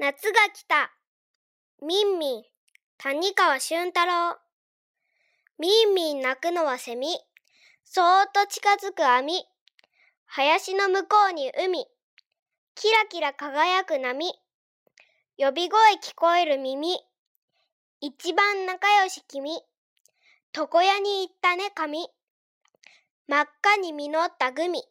夏が来た。みんみん、谷川俊太郎。みんみん鳴くのはセミ。そーっと近づく網。林の向こうに海。キラキラ輝く波。呼び声聞こえる耳。一番仲良し君。床屋に行ったね髪。真っ赤に実ったグミ。